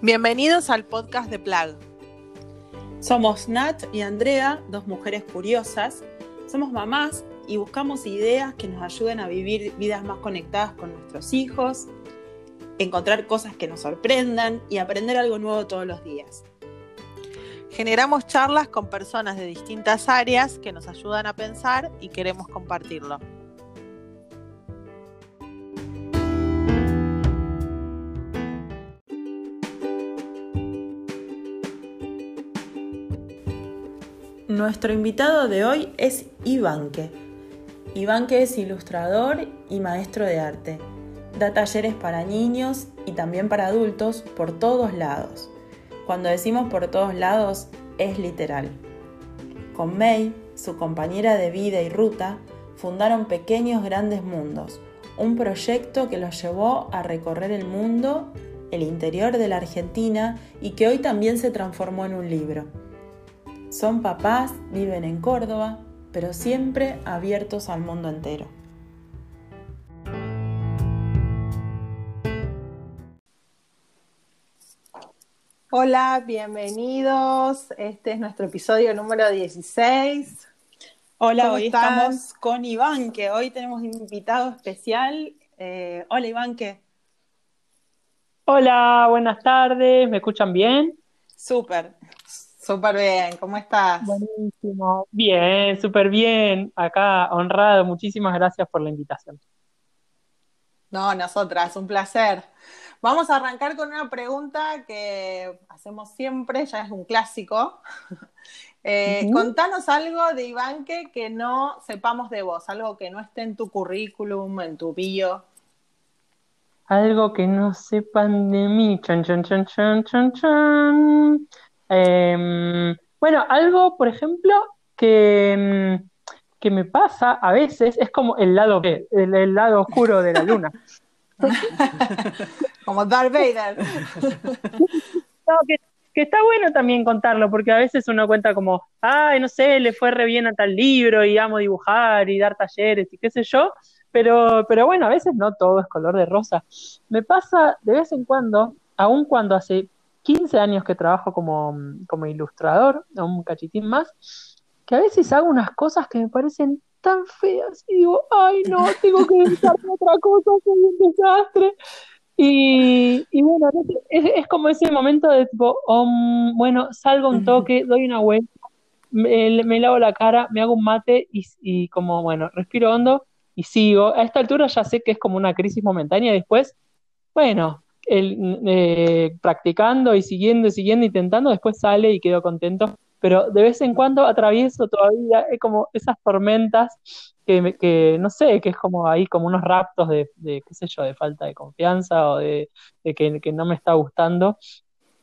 Bienvenidos al podcast de Plag. Somos Nat y Andrea, dos mujeres curiosas. Somos mamás y buscamos ideas que nos ayuden a vivir vidas más conectadas con nuestros hijos, encontrar cosas que nos sorprendan y aprender algo nuevo todos los días. Generamos charlas con personas de distintas áreas que nos ayudan a pensar y queremos compartirlo. Nuestro invitado de hoy es Ivanke. Ivanke es ilustrador y maestro de arte. Da talleres para niños y también para adultos por todos lados. Cuando decimos por todos lados, es literal. Con May, su compañera de vida y ruta, fundaron Pequeños Grandes Mundos, un proyecto que los llevó a recorrer el mundo, el interior de la Argentina y que hoy también se transformó en un libro. Son papás, viven en Córdoba, pero siempre abiertos al mundo entero. Hola, bienvenidos. Este es nuestro episodio número 16. Hola, hoy estamos con Iván, que hoy tenemos un invitado especial. Eh, hola, Iván, ¿qué? Hola, buenas tardes. ¿Me escuchan bien? Súper. Súper bien, ¿cómo estás? Buenísimo. Bien, súper bien. Acá honrado. Muchísimas gracias por la invitación. No, nosotras, un placer. Vamos a arrancar con una pregunta que hacemos siempre, ya es un clásico. Eh, contanos algo de Ivanke que no sepamos de vos, algo que no esté en tu currículum, en tu bio. Algo que no sepan de mí. Chan, chan, chan, chan, chan, chan. Em, bueno, algo, por ejemplo, que, em, que, me pasa a veces es como el lado B, el, lado oscuro de la luna. como Darth Vader. que, está bueno también contarlo, porque a veces uno cuenta como, ay, no sé, le fue re bien a tal libro y amo dibujar y dar talleres y qué sé yo, pero, pero bueno, a veces no todo es color de rosa. Me pasa de vez en cuando, aun cuando hace 15 años que trabajo como, como ilustrador, un cachitín más, que a veces hago unas cosas que me parecen tan feas y digo, ay no, tengo que dedicarme otra cosa, soy un desastre. Y, y bueno, es, es, como ese momento de tipo, um, bueno, salgo un toque, doy una vuelta, me, me, lavo la cara, me hago un mate y, y como, bueno, respiro hondo y sigo. A esta altura ya sé que es como una crisis momentánea y después, bueno, eh, practicando y siguiendo y siguiendo, intentando, después sale y quedo contento. Pero de vez en cuando atravieso todavía es como esas tormentas que, que, no sé, que es como ahí como unos raptos de, de qué sé yo, de falta de confianza o de, que, que, no me está gustando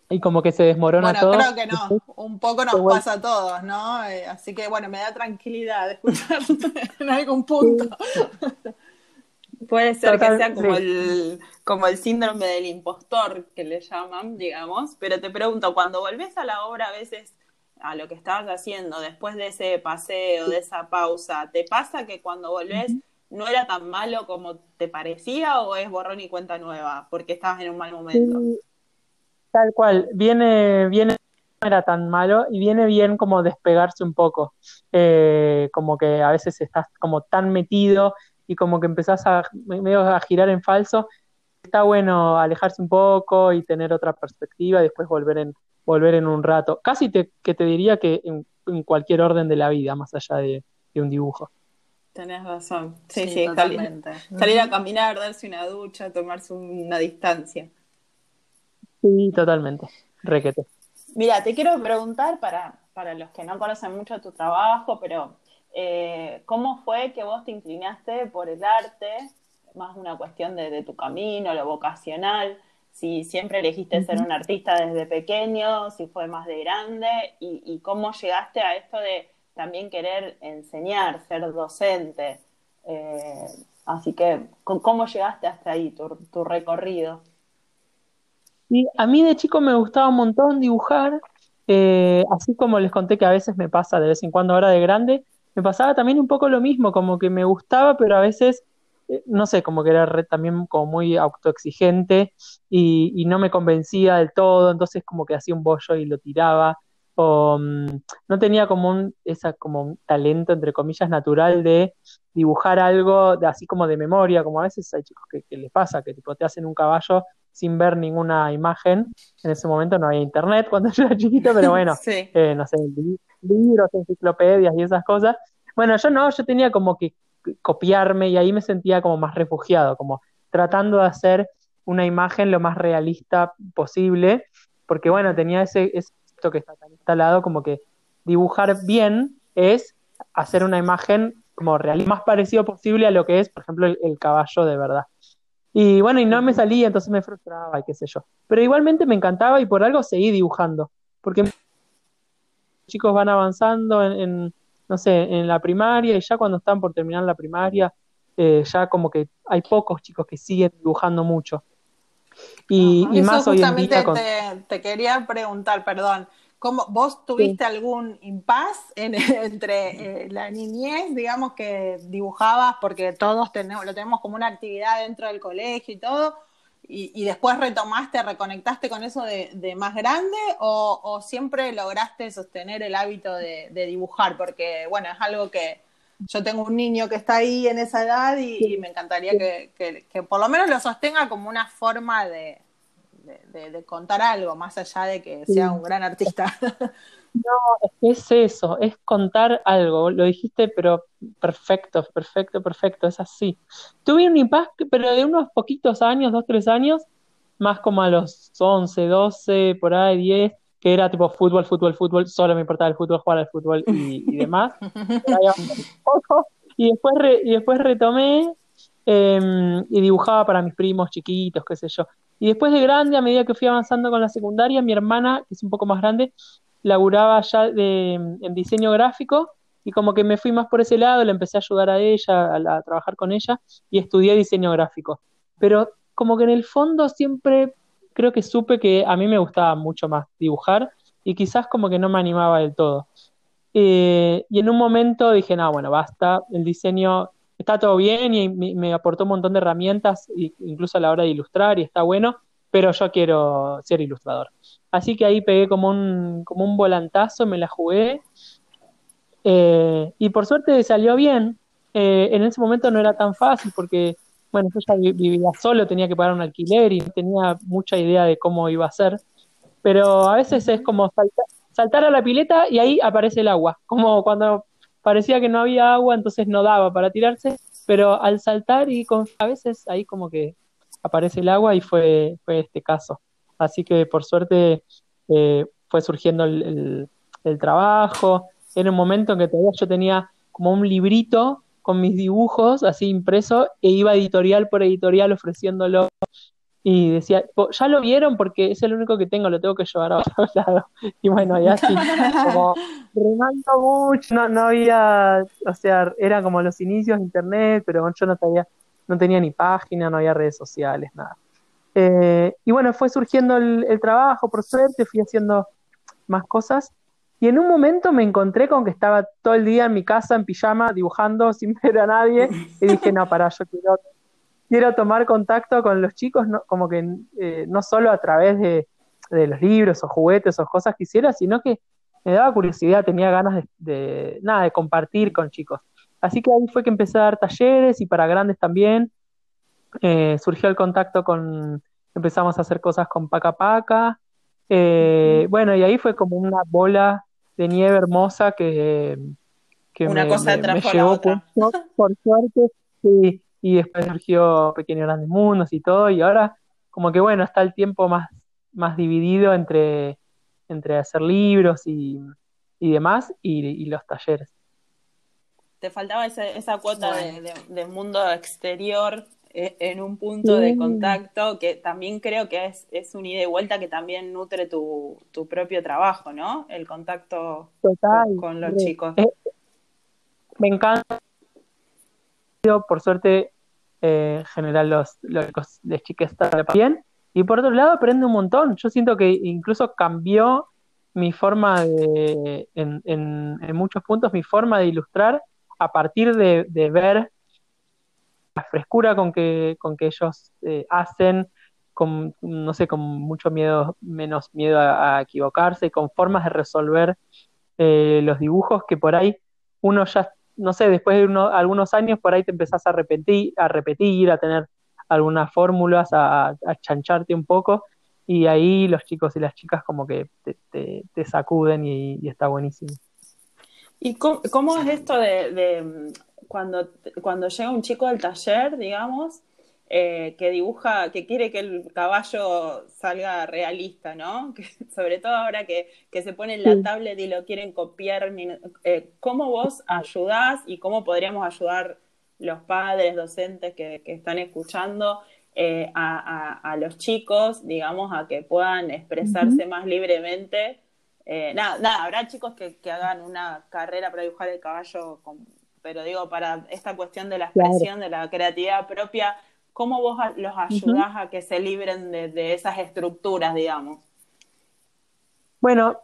y como que se desmorona bueno, todo. creo que no, un poco nos pasa a todos, ¿no? Eh, así que bueno, me da tranquilidad escuchar en algún punto. Puede ser que sea como, el, como el síndrome del impostor que le llaman, digamos, pero te pregunto, cuando volvés a la obra a veces a lo que estabas haciendo después de ese paseo, de esa pausa, ¿te pasa que cuando volvés no era tan malo como te parecía o es borrón y cuenta nueva porque estabas en un mal momento? tal cual, viene, viene no era tan malo y viene bien como despegarse un poco, eh, como que a veces estás como tan metido y como que empezás a, medio a girar en falso, está bueno alejarse un poco y tener otra perspectiva y después volver en, volver en un rato. Casi te, que te diría que en, cualquier orden de la vida, más allá de, un dibujo. Tenés razón. Sí, sí, totalmente. Salir, a caminar, darse una ducha, tomarse una distancia. Sí, totalmente. Requete. Mira, te quiero preguntar para, para los que no conocen mucho tu trabajo, pero eh, ¿cómo fue que vos te inclinaste por el arte? Más una cuestión de, tu camino, lo vocacional, si siempre elegiste ser un artista desde pequeño, si fue más de grande, y, cómo llegaste a esto de también querer enseñar, ser docente. Eh, así que, ¿cómo llegaste hasta ahí, tu, recorrido? a mí de chico me gustaba un montón dibujar, eh, así como les conté que a veces me pasa de vez en cuando ahora de grande, me pasaba también un poco lo mismo, como que me gustaba, pero a veces eh, no sé, como que era también como muy autoexigente y, y, no me convencía del todo, entonces como que hacía un bollo y lo tiraba, o mm, no tenía como un, esa, como un talento, entre comillas, natural de dibujar algo de, así como de memoria, como a veces hay chicos que, les pasa, que tipo, te hacen un caballo sin ver ninguna imagen. En ese momento no había internet cuando yo era chiquito, pero bueno, eh, no sé, libros, enciclopedias y esas cosas. Bueno, yo no, yo tenía como que copiarme y ahí me sentía como más refugiado, como tratando de hacer una imagen lo más realista posible, porque bueno, tenía ese, esto que está tan instalado como que dibujar bien es hacer una imagen como real, más parecido posible a lo que es, por ejemplo, el caballo de verdad. Y bueno, y no me salía, entonces me frustraba y qué sé yo. Pero igualmente me encantaba y por algo seguí dibujando. Porque los chicos van avanzando en, no sé, en la primaria y ya cuando están por terminar la primaria, eh, ya como que hay pocos chicos que siguen dibujando mucho. Y, más hoy en día. Te, te quería preguntar, perdón. ¿Cómo, ¿Vos tuviste algún impas entre eh, la niñez, digamos, que dibujabas, porque todos tenemos, lo tenemos como una actividad dentro del colegio y todo, y, después retomaste, reconectaste con eso de, más grande, o, siempre lograste sostener el hábito de, dibujar? Porque, bueno, es algo que yo tengo un niño que está ahí en esa edad y, me encantaría que por lo menos lo sostenga como una forma de de, contar algo, más allá de que sea un gran artista. No, es eso, es contar algo, lo dijiste, pero perfecto, perfecto, perfecto, es así. Tuve un impasse, pero de unos poquitos años, dos, tres años, más como a los 11, 12, por ahí, 10, que era tipo fútbol, fútbol, fútbol, solo me importaba el fútbol, jugar al fútbol y, demás. y, después y después retomé em, y dibujaba para mis primos chiquitos, qué sé yo. Y después de grande, a medida que fui avanzando con la secundaria, mi hermana, que es un poco más grande, laburaba ya en diseño gráfico y como que me fui más por ese lado, le empecé a ayudar a ella, a, trabajar con ella y estudié diseño gráfico. Pero como que en el fondo siempre creo que supe que a mí me gustaba mucho más dibujar y quizás como que no me animaba del todo. Eh, y en un momento dije, no, bueno, basta, el diseño está todo bien y me, aportó un montón de herramientas, incluso a la hora de ilustrar, y está bueno, pero yo quiero ser ilustrador. Así que ahí pegué como un, como un volantazo, me la jugué, eh, y por suerte salió bien. Eh, en ese momento no era tan fácil porque, bueno, yo ya vivía solo, tenía que pagar un alquiler y tenía mucha idea de cómo iba a ser. Pero a veces es como saltar, saltar a la pileta y ahí aparece el agua, como cuando parecía que no había agua, entonces no daba para tirarse, pero al saltar y con, a veces ahí como que aparece el agua y fue, fue este caso. Así que por suerte eh, fue surgiendo el, el, trabajo. Era un momento en que todavía yo tenía como un librito con mis dibujos así impreso e iba editorial por editorial ofreciéndolo y decía, ya lo vieron porque es el único que tengo, lo tengo que llevar a otro lado. Y bueno, y así, como remando mucho, no, no había, o sea, era como los inicios de internet, pero yo no tenía, no tenía ni página, no había redes sociales, nada. Eh, y bueno, fue surgiendo el, el, trabajo, por suerte, fui haciendo más cosas. Y en un momento me encontré con que estaba todo el día en mi casa en pijama dibujando sin ver a nadie. Y dije, no, para, yo quiero quiero tomar contacto con los chicos, no, como que eh, no solo a través de, los libros o juguetes o cosas que hiciera, sino que me daba curiosidad, tenía ganas de, nada, de compartir con chicos. Así que ahí fue que empecé a dar talleres y para grandes también. Eh, surgió el contacto con, empezamos a hacer cosas con Paca Paca. Eh, bueno, y ahí fue como una bola de nieve hermosa que, que una me, cosa me, llevó por suerte. Sí, y después surgió Pequeños Grandes Mundos y todo, y ahora como que bueno, está el tiempo más, más dividido entre, entre hacer libros y, demás y, los talleres. Te faltaba esa cuota de, mundo exterior eh, en un punto de contacto que también creo que es, es un ida y vuelta que también nutre tu, tu propio trabajo, ¿no? El contacto con, los chicos. Eh, me encanta. Por suerte eh, en general los, los, los chicas están. Y por otro lado, aprende un montón. Yo siento que incluso cambió mi forma de, en, en, muchos puntos, mi forma de ilustrar a partir de, ver la frescura con que, con que ellos eh, hacen, con, no sé, con mucho miedo, menos miedo a, equivocarse, con formas de resolver eh, los dibujos que por ahí uno ya, no sé, después de algunos años por ahí te empezás a repetir, a repetir, a tener algunas fórmulas, a, chancharte un poco, y ahí los chicos y las chicas como que te, sacuden y, está buenísimo. ¿Y cómo, es esto de, cuando, cuando llega un chico al taller, digamos, eh, que dibuja, que quiere que el caballo salga realista, ¿no? sobre todo ahora que, se pone en la tablet y lo quieren copiar, eh, ¿cómo vos ayudás y cómo podríamos ayudar los padres, docentes que, están escuchando eh, a, los chicos, digamos, a que puedan expresarse más libremente? nada, nada, habrá chicos que, hagan una carrera para dibujar el caballo, pero digo, para esta cuestión de la expresión, de la creatividad propia, ¿Cómo vos los ayudás a que se libren de, esas estructuras, digamos? Bueno,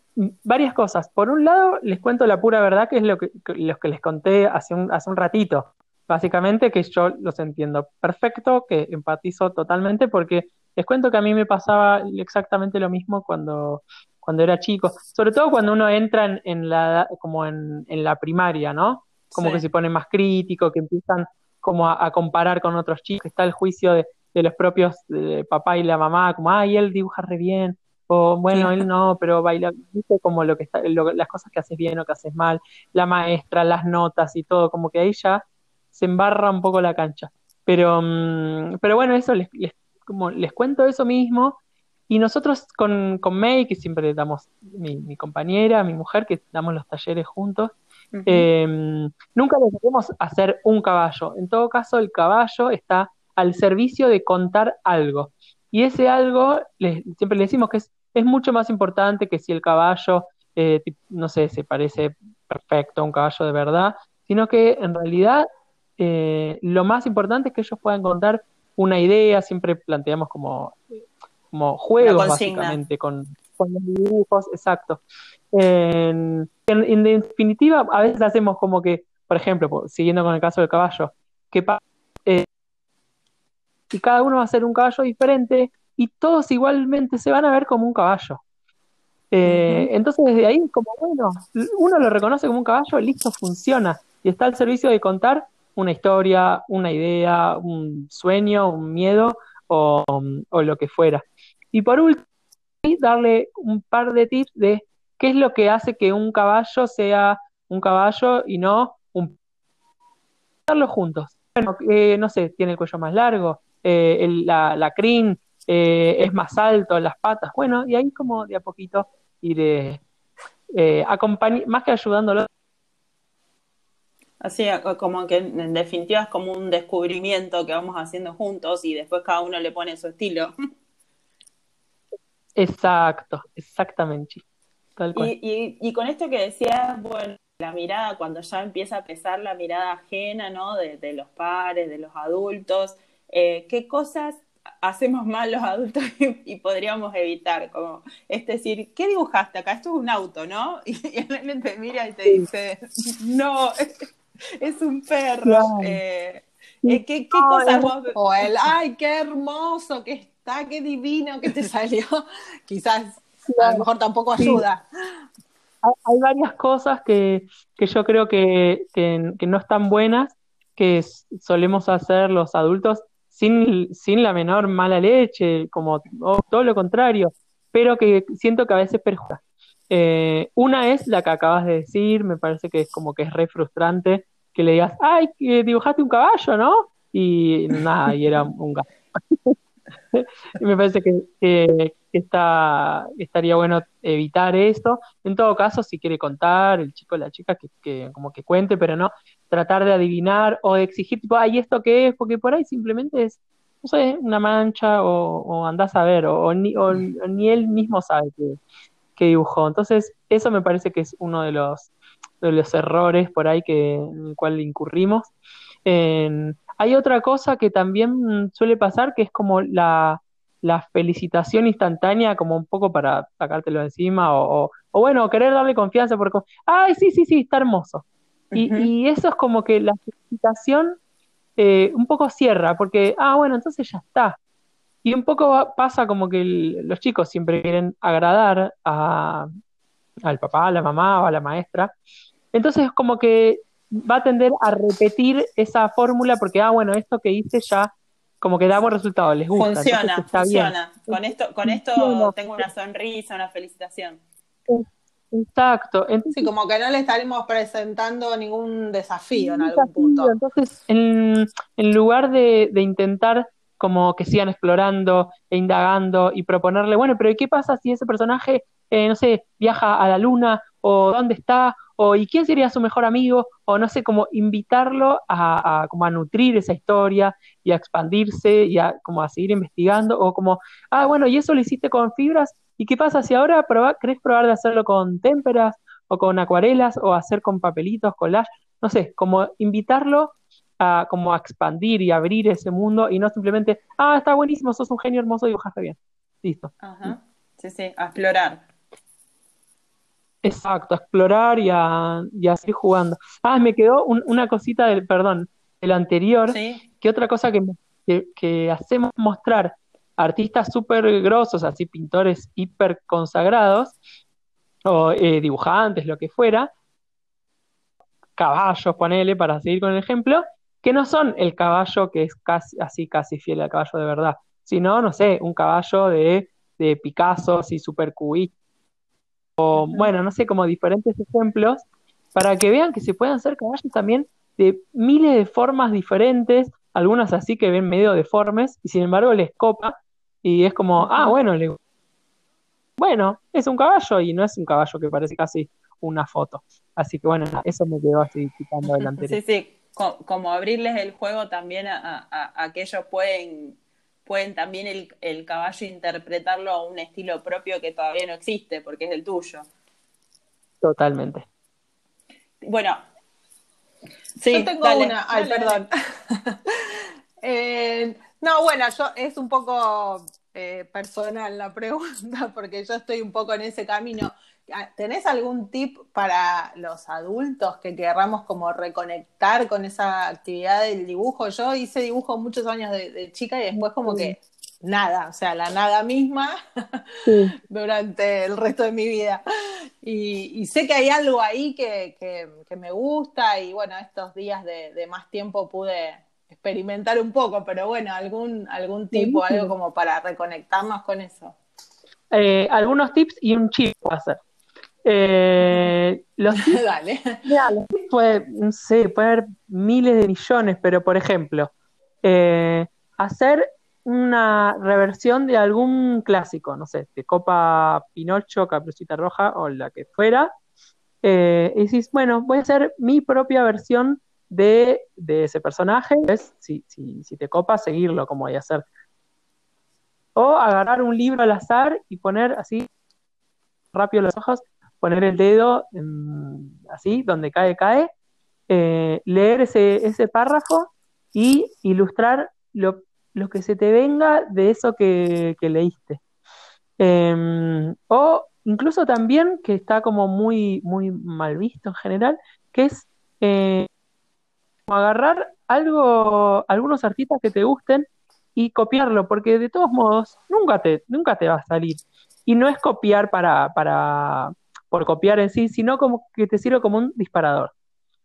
varias cosas. Por un lado, les cuento la pura verdad, que es lo que, que les conté hace un, hace un ratito. Básicamente que yo los entiendo perfecto, que empatizo totalmente, porque les cuento que a mí me pasaba exactamente lo mismo cuando, cuando era chico. Sobre todo cuando uno entra en, la, como en, la primaria, ¿no? Como que se pone más crítico, que empiezan como a, comparar con otros chicos, está el juicio de, los propios de papá y la mamá, como, ay, él dibuja re bien, o bueno, él no, pero baila, dice como lo que está, las cosas que haces bien o que haces mal, la maestra, las notas y todo, como que ahí ya se embarra un poco la cancha. Pero, mm, pero bueno, eso les, como les cuento eso mismo, y nosotros con, con May, que siempre damos, mi, mi compañera, mi mujer, que damos los talleres juntos, Em, nunca le queremos hacer un caballo. En todo caso, el caballo está al servicio de contar algo. Y ese algo, siempre le decimos que es, es, mucho más importante que si el caballo, eh, no sé, se parece perfecto a un caballo de verdad, sino que en realidad eh, lo más importante es que ellos puedan contar una idea, siempre planteamos como, como juegos básicamente con, con los dibujos, exacto. En, definitiva, a veces hacemos como que, por ejemplo, siguiendo con el caso del caballo, que eh, y cada uno va a ser un caballo diferente y todos igualmente se van a ver como un caballo. Eh, entonces desde ahí, como bueno, uno lo reconoce como un caballo, listo, funciona y está al servicio de contar una historia, una idea, un sueño, un miedo o, o lo que fuera. Y por último, darle un par de tips de ¿Qué es lo que hace que un caballo sea un caballo y no un... Juntos. Bueno, eh, no sé, tiene el cuello más largo, eh, la, la crin eh, es más alto, las patas. Bueno, y ahí como de a poquito ir más que ayudándolo. Así, como que en definitiva es como un descubrimiento que vamos haciendo juntos y después cada uno le pone su estilo. Exacto, exactamente. Y, con esto que decías, bueno, la mirada, cuando ya empieza a pesar la mirada ajena, ¿no? De, los pares, de los adultos, eh, ¿qué cosas hacemos mal los adultos y, podríamos evitar? Como, es decir, ¿qué dibujaste acá? Esto es un auto, ¿no? Y, él te mira y te dice, no, es, un perro. Eh, eh, ¿Qué, cosas vos... O el, ay, qué hermoso que está, qué divino que te salió. Quizás a lo mejor tampoco ayuda. Hay, varias cosas que, yo creo que, no están buenas, que solemos hacer los adultos sin, sin la menor mala leche, como todo lo contrario, pero que siento que a veces perjudica. Eh, una es la que acabas de decir, me parece que es como que es re frustrante que le digas, ay, dibujaste un caballo, ¿no? Y nada, y era un gato. me parece que, está, estaría bueno evitar esto. En todo caso, si quiere contar, el chico o la chica, que, como que cuente, pero no tratar de adivinar o de exigir, tipo, ay, ¿esto qué es? Porque por ahí simplemente es, no sé, una mancha o, andás a ver, o, ni, ni, él mismo sabe que, dibujó. Entonces, eso me parece que es uno de los, de los errores por ahí que, en el cual incurrimos. Hay otra cosa que también suele pasar, que es como la, felicitación instantánea, como un poco para sacártelo encima, o, bueno, querer darle confianza, porque, ay, sí, sí, sí, está hermoso. y, eso es como que la felicitación eh, un poco cierra, porque, ah, bueno, entonces ya está. Y un poco pasa como que los chicos siempre quieren agradar a, al papá, a la mamá o a la maestra. Entonces como que va a tender a repetir esa fórmula porque, ah, bueno, esto que hice ya como que da buen resultado, les gusta. Funciona, funciona. Con esto, con esto tengo una sonrisa, una felicitación. Exacto. sí, como que no le estaremos presentando ningún desafío en algún punto. Entonces, en, en lugar de, de, intentar como que sigan explorando e indagando y proponerle, bueno, pero ¿qué pasa si ese personaje, eh, no sé, viaja a la luna o dónde está o y quién sería su mejor amigo o no sé, como invitarlo a, como a nutrir esa historia y a expandirse y a como a seguir investigando o como, ah, bueno, y eso lo hiciste con fibras ¿Y qué pasa si ahora probar, querés probar de hacerlo con témperas o con acuarelas o hacer con papelitos, collage? No sé, como invitarlo a, como a expandir y abrir ese mundo y no simplemente, ah, está buenísimo, sos un genio hermoso, dibujaste bien. Listo. Ajá. Sí, sí, a explorar. Exacto, a explorar y a, seguir jugando. Ah, me quedó una cosita del, perdón, del anterior, ¿Sí? que otra cosa que, que, que hacemos mostrar artistas súper grosos, así pintores hiper consagrados, o eh, dibujantes, lo que fuera, caballos, ponele, para seguir con el ejemplo, que no son el caballo que es casi, así casi fiel al caballo de verdad, sino, no sé, un caballo de, de Picasso, así súper cubista, o bueno, no sé, como diferentes ejemplos, para que vean que se pueden hacer caballos también de miles de formas diferentes, algunas así que ven medio deformes, y sin embargo les copa y es como, ah, bueno, le... bueno, es un caballo y no es un caballo que parece casi una foto. Así que bueno, eso me quedó así quitando delante. Sí, sí, como, abrirles el juego también a, a, que ellos pueden, pueden también el, el, caballo interpretarlo a un estilo propio que todavía no existe, porque es el tuyo. Totalmente. Bueno, sí, yo tengo una, ay, perdón. eh, no, bueno, yo es un poco eh, personal la pregunta, porque yo estoy un poco en ese camino. Ah, ¿Tenés algún tip para los adultos que querramos como reconectar con esa actividad del dibujo? Yo hice dibujo muchos años de, chica y después como que nada, o sea, la nada misma durante el resto de mi vida. Y, sé que hay algo ahí que, que, me gusta y bueno, estos días de más tiempo pude experimentar un poco, pero bueno, algún, algún tipo, algo como para reconectarnos con eso. Eh, algunos tips y un chip a hacer. Eh, los tips, Dale. puede, no sé, puede haber miles de millones, pero por ejemplo, eh, hacer una reversión de algún clásico, no sé, de Copa Pinocho, Caperucita Roja o la que fuera, y decís, bueno, voy a hacer mi propia versión de, ese personaje, es, si, si, si te copa, seguirlo como voy a hacer. O agarrar un libro al azar y poner así, rápido los ojos, poner el dedo así, donde cae, cae, eh, leer ese, ese párrafo y ilustrar lo, lo, que se te venga de eso que, leíste. Em, o incluso también, que está como muy, muy mal visto en general, que es eh, agarrar algo, algunos artistas que te gusten y copiarlo, porque de todos modos nunca te, nunca te va a salir. Y no es copiar para, para, por copiar en sí, sino como que te sirve como un disparador.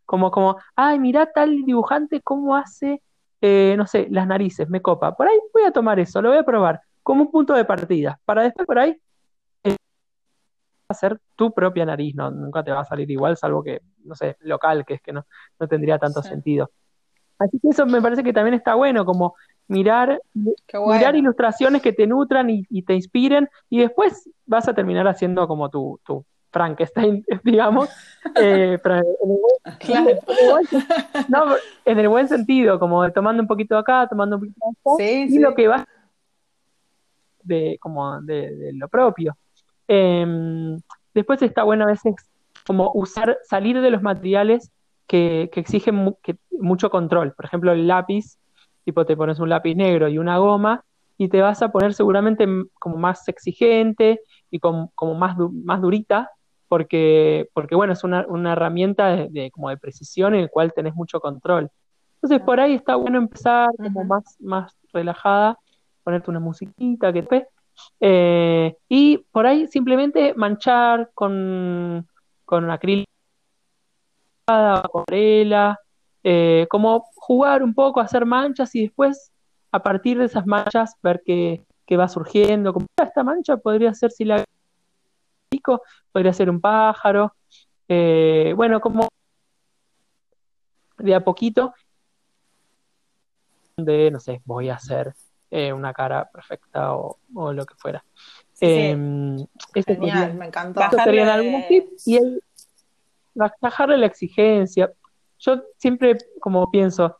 Como, como, ay, mira tal dibujante cómo hace, eh, no sé, las narices, me copa. Por ahí voy a tomar eso, lo voy a probar como un punto de partida, para después por ahí eh, hacer tu propia nariz, no, nunca te va a salir igual, salvo que no sé, local, que es que no, no tendría tanto sentido. Así que eso me parece que también está bueno, como mirar, mirar ilustraciones que te nutran y, te inspiren, y después vas a terminar haciendo como tu, tu Frankenstein, digamos, eh, en, el buen, sentido, como tomando un poquito acá, tomando un poquito acá, y lo que va de como de, lo propio. Em, después está bueno a veces como usar, salir de los materiales que, exigen mucho control. Por ejemplo, el lápiz, tipo te pones un lápiz negro y una goma y te vas a poner seguramente como más exigente y como, más, más durita, porque, porque bueno, es una, herramienta de, como de precisión en el cual tenés mucho control. Entonces por ahí está bueno empezar como más, más relajada, ponerte una musiquita que te... Eh, y por ahí simplemente manchar con, con acrílico, acuarela, eh, como jugar un poco, hacer manchas y después a partir de esas manchas ver qué, va surgiendo. Como ah, esta mancha podría ser si la pico, podría ser un pájaro. Eh, bueno, como de a poquito, de no sé, voy a hacer eh, una cara perfecta o, lo que fuera. Em, Genial, me encantó. serían algunos tips y el, bajarle la exigencia. Yo siempre como pienso,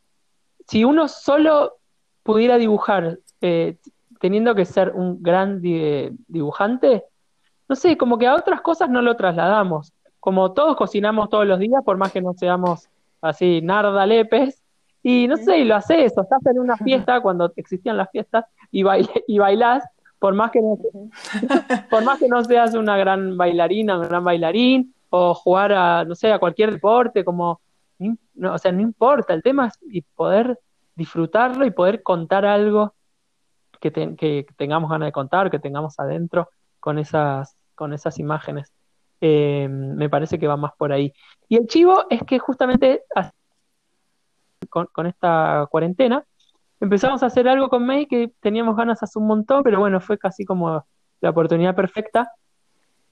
si uno solo pudiera dibujar eh, teniendo que ser un gran dibujante, no sé, como que a otras cosas no lo trasladamos. Como todos cocinamos todos los días, por más que no seamos así nardalepes, y no sé, y lo haces, o estás en una fiesta cuando existían las fiestas y, bail y bailás, por más que no, por más que no seas una gran bailarina, un gran bailarín, o jugar a, no sé, a cualquier deporte, como, no, o sea, no importa, el tema es y poder disfrutarlo y poder contar algo que, que, tengamos ganas de contar, que tengamos adentro con esas, con esas imágenes. Eh, me parece que va más por ahí. Y el chivo es que justamente con, esta cuarentena empezamos a hacer algo con May que teníamos ganas hace un montón, pero bueno, fue casi como la oportunidad perfecta,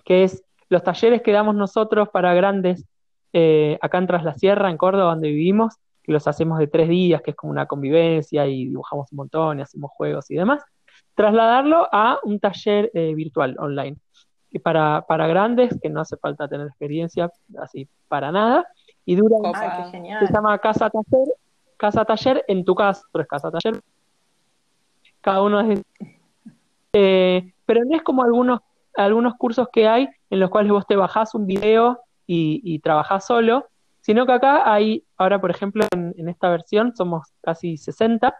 que es los talleres que damos nosotros para grandes eh, acá en Tras la Sierra, en Córdoba, donde vivimos, que los hacemos de tres días, que es como una convivencia y dibujamos un montón y hacemos juegos y demás, trasladarlo a un taller eh, virtual online. Y para, para grandes, que no hace falta tener experiencia así para nada, y dura, se llama Casa Taller, Casa Taller en tu casa, es Casa Taller, cada uno es... Eh, pero no es como algunos, algunos cursos que hay en los cuales vos te bajás un video y, y trabajás solo, sino que acá hay, ahora por ejemplo en, esta versión somos casi 60,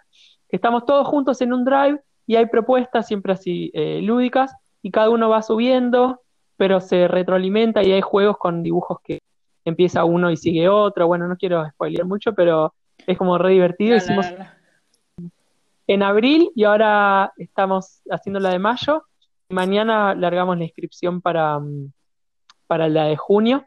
que estamos todos juntos en un drive y hay propuestas siempre así eh, lúdicas y cada uno va subiendo, pero se retroalimenta y hay juegos con dibujos que empieza uno y sigue otro, bueno, no quiero spoilear mucho, pero es como re divertido. Hicimos en abril y ahora estamos haciendo la de mayo Mañana largamos la inscripción para, mm, para la de junio.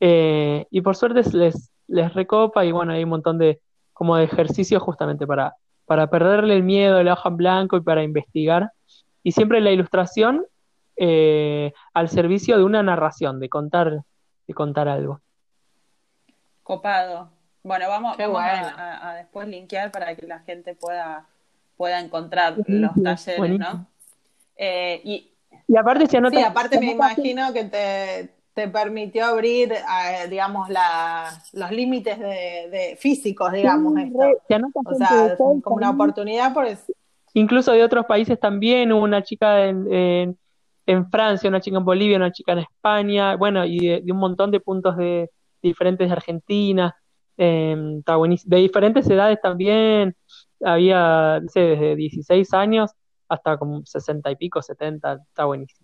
Eh, y por suerte les, les recopa y bueno, hay un montón de como de ejercicios justamente para, para perderle el miedo a la hoja en blanco y para investigar. Y siempre la ilustración eh, al servicio de una narración, de contar, de contar algo. Copado. Bueno, vamos, a, después linkear para que la gente pueda, pueda encontrar los talleres, ¿no? Eh, y, y aparte, si sí, aparte me imagino que te, te permitió abrir, eh, digamos, la, los límites de, físicos, digamos, esto. o sea, como una oportunidad por eso. Incluso de otros países también, hubo una chica en, en, Francia, una chica en Bolivia, una chica en España, bueno, y de, un montón de puntos de, diferentes de Argentina, eh, de diferentes edades también, había, no sé, desde 16 años hasta como 60 y pico, 70, está buenísimo.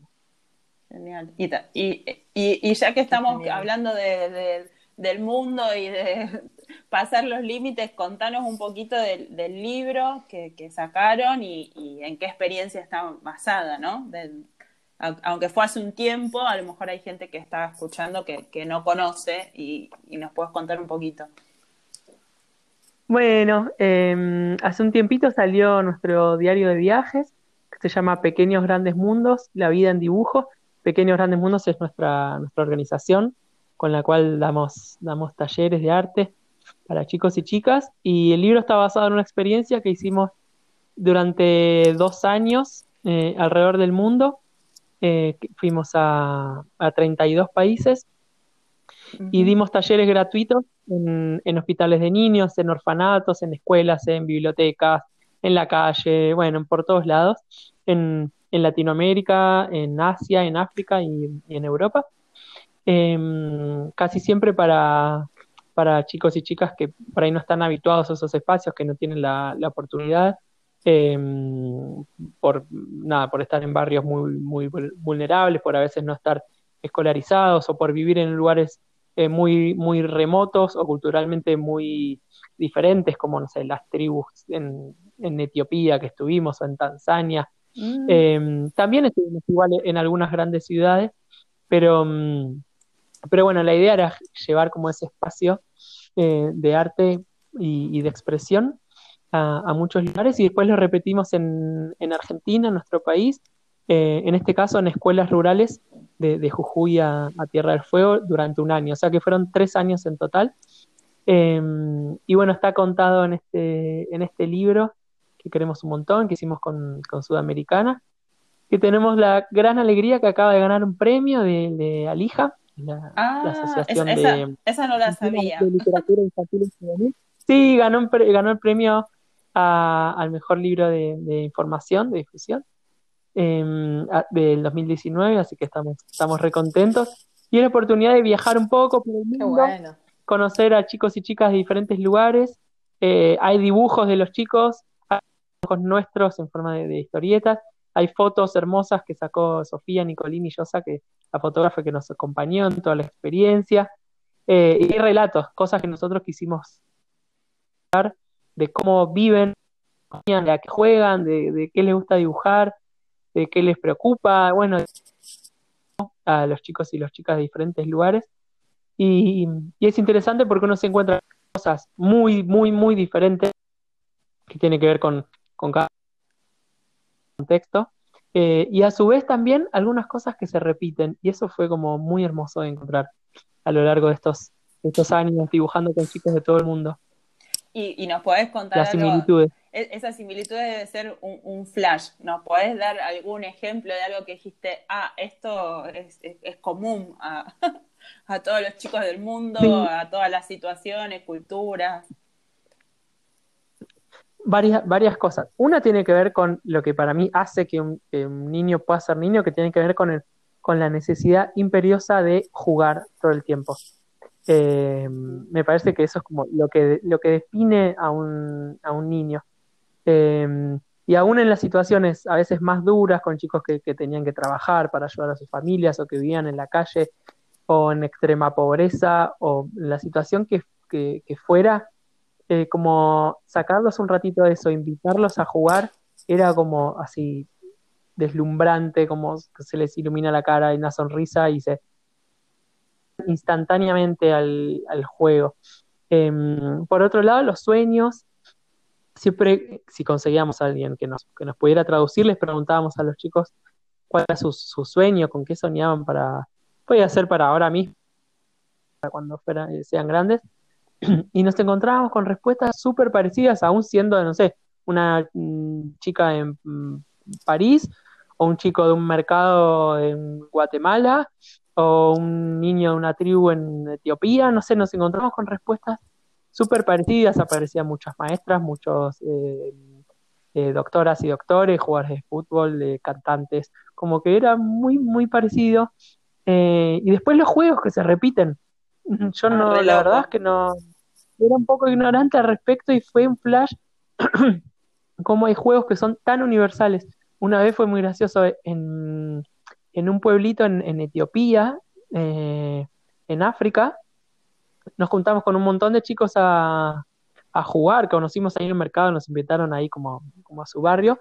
Genial. Y, y, y, ya que estamos hablando de, del mundo y de pasar los límites, contanos un poquito del, del libro que, que sacaron y, en qué experiencia está basada, ¿no? aunque fue hace un tiempo, a lo mejor hay gente que está escuchando que, que no conoce y, nos puedes contar un poquito. Bueno, eh, hace un tiempito salió nuestro diario de viajes, que se llama Pequeños Grandes Mundos, la vida en dibujo. Pequeños Grandes Mundos es nuestra, nuestra organización con la cual damos, damos talleres de arte para chicos y chicas. Y el libro está basado en una experiencia que hicimos durante dos años eh, alrededor del mundo. Eh, fuimos a, a 32 países y dimos talleres gratuitos en, hospitales de niños, en orfanatos, en escuelas, en bibliotecas, en la calle, bueno, por todos lados, en, Latinoamérica, en Asia, en África y, en Europa. Em, casi siempre para, para chicos y chicas que por ahí no están habituados a esos espacios, que no tienen la, oportunidad, em, por nada, por estar en barrios muy, muy vulnerables, por a veces no estar escolarizados o por vivir en lugares eh, muy, muy remotos o culturalmente muy diferentes, como, las tribus en, en Etiopía que estuvimos o en Tanzania. Mm. Em, también estuvimos igual en algunas grandes ciudades, pero, mm, pero bueno, la idea era llevar como ese espacio eh, de arte y, de expresión a, muchos lugares y después lo repetimos en, en Argentina, en nuestro país, eh, en este caso en escuelas rurales de, Jujuy a, Tierra del Fuego durante un año, o sea que fueron tres años en total. Em, y bueno, está contado en este, en este libro que queremos un montón, que hicimos con, Sudamericana, que tenemos la gran alegría que acaba de ganar un premio de, de Alija, la, ah, asociación de, esa no la sabía. literatura infantil Sí, ganó, ganó el premio al mejor libro de, información, de difusión, em, del 2019, así que estamos, estamos recontentos. Y la oportunidad de viajar un poco por el mundo, conocer a chicos y chicas de diferentes lugares. Eh, hay dibujos de los chicos, nuestros en forma de, historietas. Hay fotos hermosas que sacó Sofía Nicolini Llosa, que la fotógrafa que nos acompañó en toda la experiencia. Eh, y relatos, cosas que nosotros quisimos de cómo viven, de a qué juegan, de, qué les gusta dibujar, de qué les preocupa, bueno, a los chicos y las chicas de diferentes lugares. Y, es interesante porque uno se encuentra cosas muy, muy, muy diferentes que tiene que ver con, cada contexto. Eh, y a su vez también algunas cosas que se repiten. Y eso fue como muy hermoso de encontrar a lo largo de estos, estos años dibujando con chicos de todo el mundo. Y, nos podés contar Las similitudes. E, esa similitud debe ser un, flash. ¿Nos podés dar algún ejemplo de algo que dijiste, ah, esto es, común a, todos los chicos del mundo, a todas las situaciones, culturas? Varias, varias cosas. Una tiene que ver con lo que para mí hace que un, niño pueda ser niño, que tiene que ver con, el, con la necesidad imperiosa de jugar todo el tiempo. Eh, me parece que eso es como lo que, lo que define a un, a un niño. Eh, y aún en las situaciones a veces más duras, con chicos que, tenían que trabajar para ayudar a sus familias o que vivían en la calle o en extrema pobreza o la situación que, fuera, eh, como sacarlos un ratito de eso, invitarlos a jugar, era como así deslumbrante, como se les ilumina la cara y una sonrisa y se, instantáneamente al, juego. Em, por otro lado, los sueños, siempre si conseguíamos a alguien que nos, que nos pudiera traducir, les preguntábamos a los chicos cuál era su, sueño, con qué soñaban para, podía ser para ahora mismo, para cuando fueran, sean grandes, y nos encontrábamos con respuestas súper parecidas, aún siendo, no sé, una mm, chica en mm, París o un chico de un mercado en Guatemala o un niño de una tribu en Etiopía, no sé, nos encontramos con respuestas súper parecidas, aparecían muchas maestras, muchos eh, eh, doctoras y doctores, jugadores de fútbol, cantantes, como que era muy, muy parecido. Eh, y después los juegos que se repiten. Yo ah, no, la verdad es que no, era un poco ignorante al respecto y fue un flash como hay juegos que son tan universales. Una vez fue muy gracioso en en un pueblito en, Etiopía, eh, en África. Nos juntamos con un montón de chicos a, jugar, conocimos ahí en el mercado, nos invitaron ahí como, como a su barrio,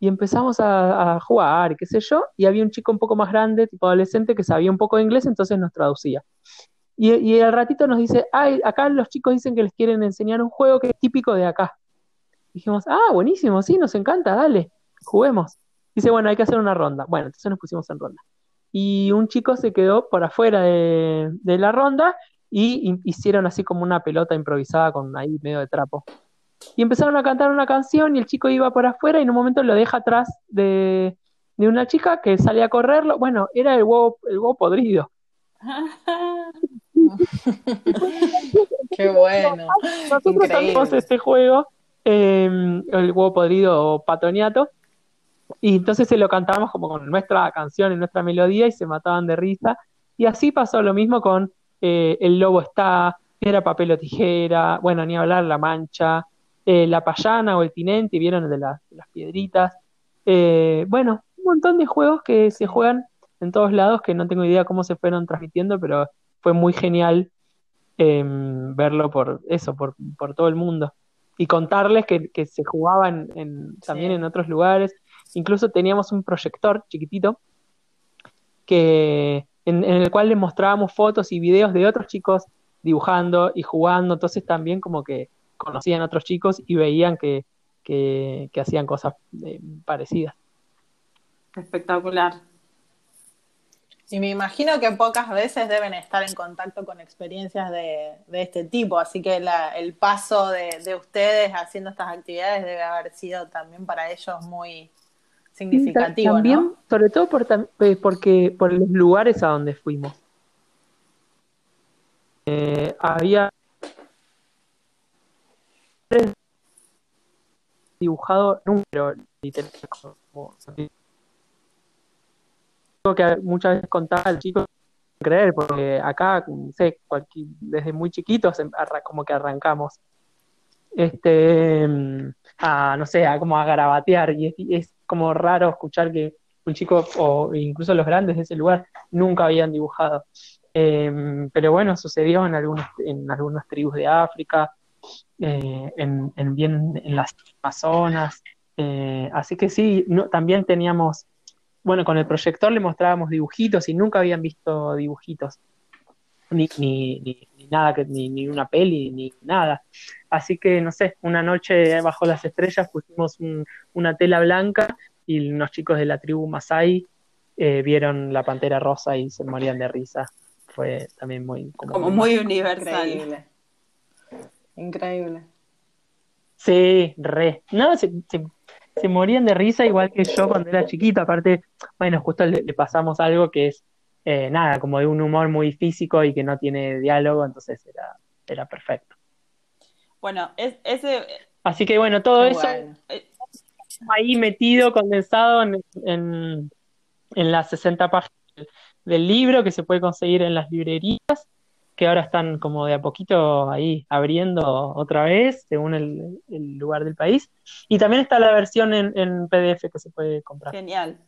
y empezamos a, jugar, qué sé yo, y había un chico un poco más grande, tipo adolescente, que sabía un poco de inglés, entonces nos traducía. Y, y al ratito nos dice, ay, acá los chicos dicen que les quieren enseñar un juego que es típico de acá. Dijimos, ah, buenísimo, sí, nos encanta, dale, juguemos. Dice, bueno, hay que hacer una ronda. Bueno, entonces nos pusimos en ronda. Y un chico se quedó por afuera de, la ronda y hicieron así como una pelota improvisada con ahí medio de trapo. Y empezaron a cantar una canción y el chico iba por afuera y en un momento lo deja atrás de, una chica que sale a correrlo. Bueno, era el huevo, el huevo podrido. Qué bueno. Nosotros tenemos este juego, eh, el huevo podrido o patoniato, y entonces se lo cantamos como con nuestra canción y nuestra melodía y se mataban de risa. Y así pasó lo mismo con eh, El Lobo está, era papel o tijera, bueno, ni hablar, La Mancha, eh, La Payana o El Tinente, vieron de, las piedritas. Eh, bueno, un montón de juegos que se juegan en todos lados que no tengo idea cómo se fueron transmitiendo, pero fue muy genial em, verlo por eso, por, por todo el mundo. Y contarles que, que se jugaban en, también en otros lugares. Incluso teníamos un proyector chiquitito que, en, el cual les mostrábamos fotos y videos de otros chicos dibujando y jugando. Entonces también como que conocían a otros chicos y veían que, que, hacían cosas eh, parecidas. Espectacular. Y me imagino que pocas veces deben estar en contacto con experiencias de, este tipo, así que el paso de, ustedes haciendo estas actividades debe haber sido también para ellos muy significativo. También, sobre todo por, eh, porque, por los lugares a donde fuimos. Eh, había dibujado número literal como que muchas veces contaba al chico creer, porque acá, sé, desde muy chiquitos em, como que arrancamos este a no sé, a como a garabatear y es, como raro escuchar que un chico o incluso los grandes de ese lugar nunca habían dibujado. Em, pero bueno, sucedió en algunas, en algunas tribus de África, eh, en, en, bien en las Amazonas. Eh, así que sí, también teníamos bueno, con el proyector le mostrábamos dibujitos y nunca habían visto dibujitos. Ni, ni, ni, nada, que, ni, ni una peli, ni nada. Así que, no sé, una noche bajo las estrellas pusimos una tela blanca y unos chicos de la tribu Masai eh, vieron la pantera rosa y se morían de risa. Fue también muy... Como, muy universal. Increíble. Increíble. Sí, re. No, se, se morían de risa igual que yo cuando era chiquito. Aparte, bueno, justo le, pasamos algo que es eh, nada, como de un humor muy físico y que no tiene diálogo, entonces era, era perfecto. Bueno, es, ese... Así que bueno, todo eso ahí metido, condensado en, en, en las 60 páginas del libro que se puede conseguir en las librerías que ahora están como de a poquito ahí abriendo otra vez, según el, lugar del país. Y también está la versión en, PDF que se puede comprar. Genial.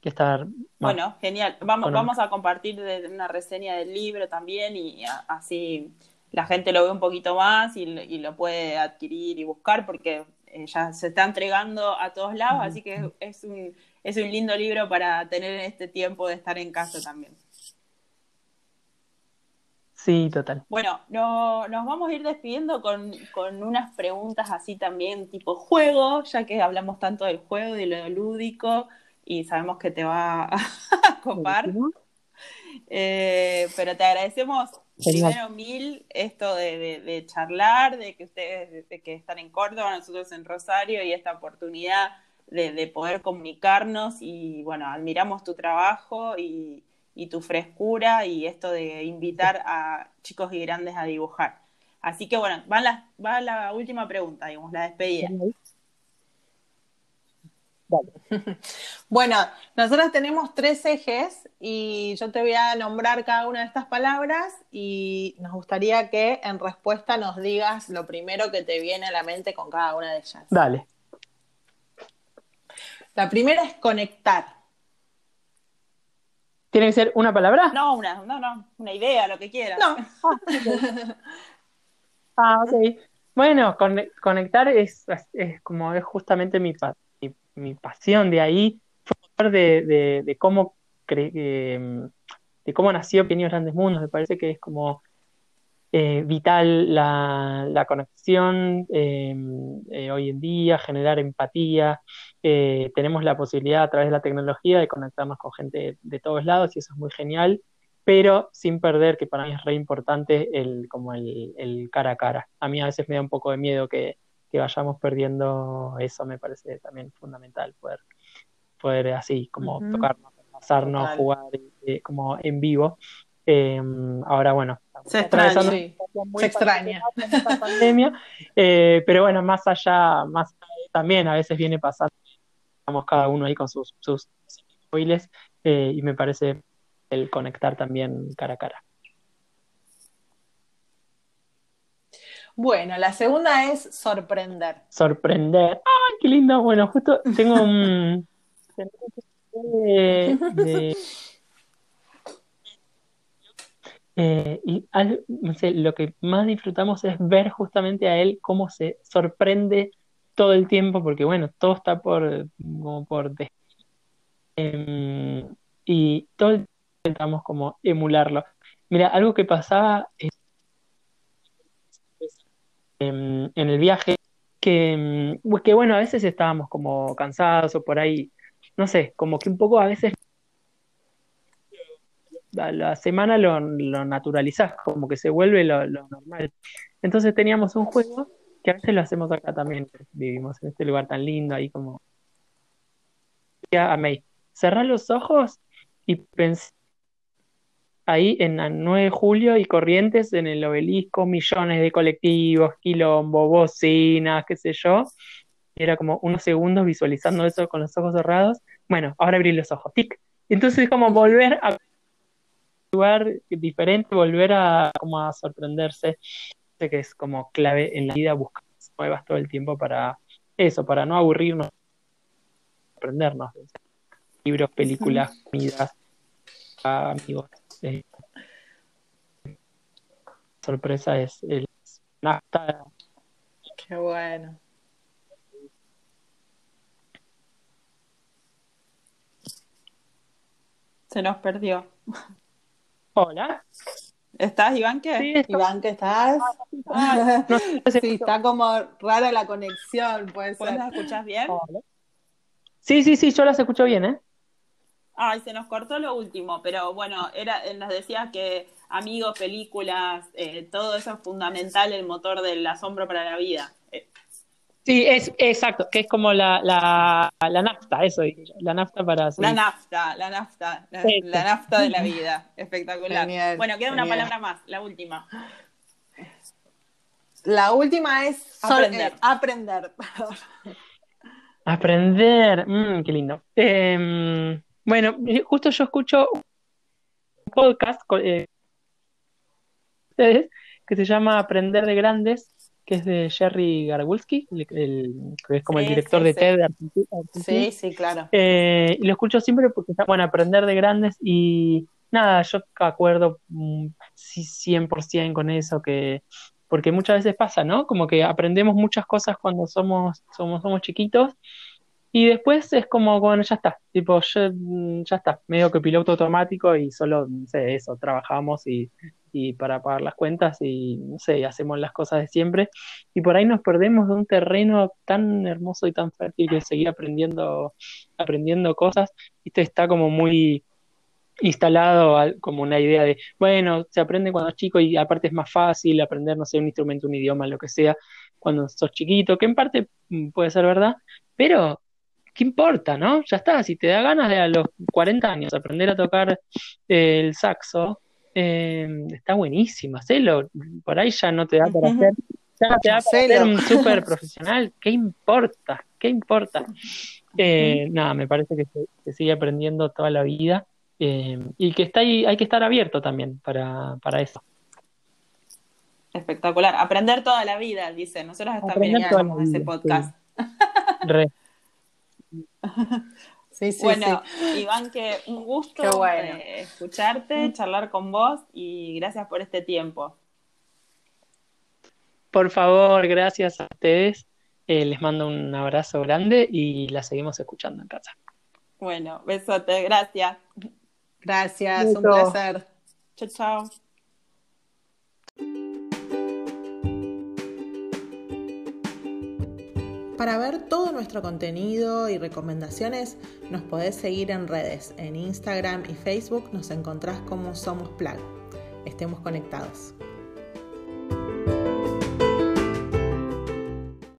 Que está, bueno, genial. Vamos, vamos a compartir una reseña del libro también y así la gente lo ve un poquito más y, lo puede adquirir y buscar porque eh, ya se está entregando a todos lados, así que es un, es un lindo libro para tener en este tiempo de estar en casa también. Sí, total. Bueno, no, nos vamos a ir despidiendo con, unas preguntas así también tipo juego, ya que hablamos tanto del juego y lo lúdico y sabemos que te va a copar. Eh, pero te agradecemos primero mil esto de, charlar, de que ustedes de que están en Córdoba, nosotros en Rosario y esta oportunidad de, de poder comunicarnos y bueno, admiramos tu trabajo y, y tu frescura y esto de invitar a chicos y grandes a dibujar. Así que bueno, va la, va la última pregunta, digamos, la despedida. Bueno, nosotros tenemos tres ejes y yo te voy a nombrar cada una de estas palabras y nos gustaría que en respuesta nos digas lo primero que te viene a la mente con cada una de ellas. Dale. La primera es conectar. ¿Tiene que ser una palabra? No, una, no, no, una idea, lo que quieras. No. ah, ok. Bueno, conectar es, es, como es justamente mi, mi, pasión de ahí, de, de, cómo de cómo nació Pequeños Grandes Mundos. Me parece que es como eh, vital la, conexión em, eh, hoy en día, generar empatía. Eh, tenemos la posibilidad a través de la tecnología de conectarnos con gente de, todos lados y eso es muy genial, pero sin perder que para mí es re importante el, como el, cara a cara. A mí a veces me da un poco de miedo que, vayamos perdiendo eso, me parece también fundamental, poder, poder así como tocarnos, pasarnos, jugar como en vivo. Em, ahora, bueno, se extraña, se extraña. Pandemia, eh, pero bueno, más allá, más también a veces viene pasando, estamos cada uno ahí con sus, sus móviles eh, y me parece el conectar también cara a cara. Bueno, la segunda es sorprender. Sorprender. ¡Ay, qué lindo! Bueno, justo tengo un... de, Eh, y no sé, lo que más disfrutamos es ver justamente a él cómo se sorprende todo el tiempo, porque bueno, todo está por, como por em, y todo el tiempo intentamos como emularlo. Mira, algo que pasaba en el viaje, que, pues que bueno, a veces estábamos como cansados o por ahí, no sé, como que un poco a veces la semana lo, lo naturalizás, como que se vuelve lo, normal. Entonces teníamos un juego que a lo hacemos acá también, vivimos en este lugar tan lindo, ahí como... A May, cerrá los ojos y pensé ahí en el 9 de julio y Corrientes, en el obelisco, millones de colectivos, quilombo, bocinas, qué sé yo. Era como unos segundos visualizando eso con los ojos cerrados. Bueno, ahora abrí los ojos, tic. Entonces es como volver a un lugar diferente, volver a como a sorprenderse, que es como clave en la vida, buscar nuevas todo el tiempo para eso, para no aburrirnos, aprendernos. Libros, películas, comidas, amigos sorpresa es el nafta. Qué bueno. Se nos perdió. Hola. ¿Estás, Iván? ¿qué? Iván, ¿qué estás? Ah, sí, está como rara la conexión, puede ser. ¿La escuchas bien? Sí, sí, sí, yo las escucho bien, ¿eh? Ay, se nos cortó lo último, pero bueno, era, nos decía que amigos, películas, eh, todo eso es fundamental, el motor del asombro para la vida. Eh, sí, es exacto, que es como la, la, la nafta, eso, la nafta para... La nafta, la nafta, la, nafta de la vida, espectacular. bueno, queda una palabra más, la última. La última es aprender. Eh, aprender. aprender, mm, qué lindo. Eh, bueno, justo yo escucho un podcast eh, que se llama Aprender de Grandes, que es de Jerry Gargulski, que es como el director de TED Sí, sí, claro. Eh, y lo escucho siempre porque está bueno aprender de grandes y nada, yo acuerdo mm, sí, 100% con eso, que porque muchas veces pasa, ¿no? Como que aprendemos muchas cosas cuando somos, somos, somos chiquitos y después es como, bueno, ya está, tipo, ya, mm, ya está, medio que piloto automático y solo, no sé, eso, trabajamos y, y para pagar las cuentas y, no sé, hacemos las cosas de siempre. Y por ahí nos perdemos de un terreno tan hermoso y tan fértil que seguir aprendiendo, aprendiendo cosas. Esto está como muy instalado como una idea de, bueno, se aprende cuando es chico y aparte es más fácil aprender, no sé, un instrumento, un idioma, lo que sea, cuando sos chiquito, que en parte mm, puede ser verdad, pero ¿qué importa, no? Ya está, si te da ganas de a los 40 años aprender a tocar el saxo, eh, está buenísimo, hacelo. Por ahí ya no te da para hacer, ya te da para ser un súper profesional. ¿Qué importa? ¿Qué importa? Eh, nada, me parece que se, sigue aprendiendo toda la vida eh, y que está ahí, hay que estar abierto también para, para eso. Espectacular. Aprender toda la vida, dice. Nosotros también en ese podcast. Re. Sí, sí, bueno, Iván, que un gusto eh, escucharte, charlar con vos y gracias por este tiempo. Por favor, gracias a ustedes. Eh, les mando un abrazo grande y la seguimos escuchando en casa. Bueno, besote, gracias. Gracias, un placer. Chao, chao. Para ver todo nuestro contenido y recomendaciones, nos podés seguir en redes. En Instagram y Facebook nos encontrás como Somos Plug. Estemos conectados.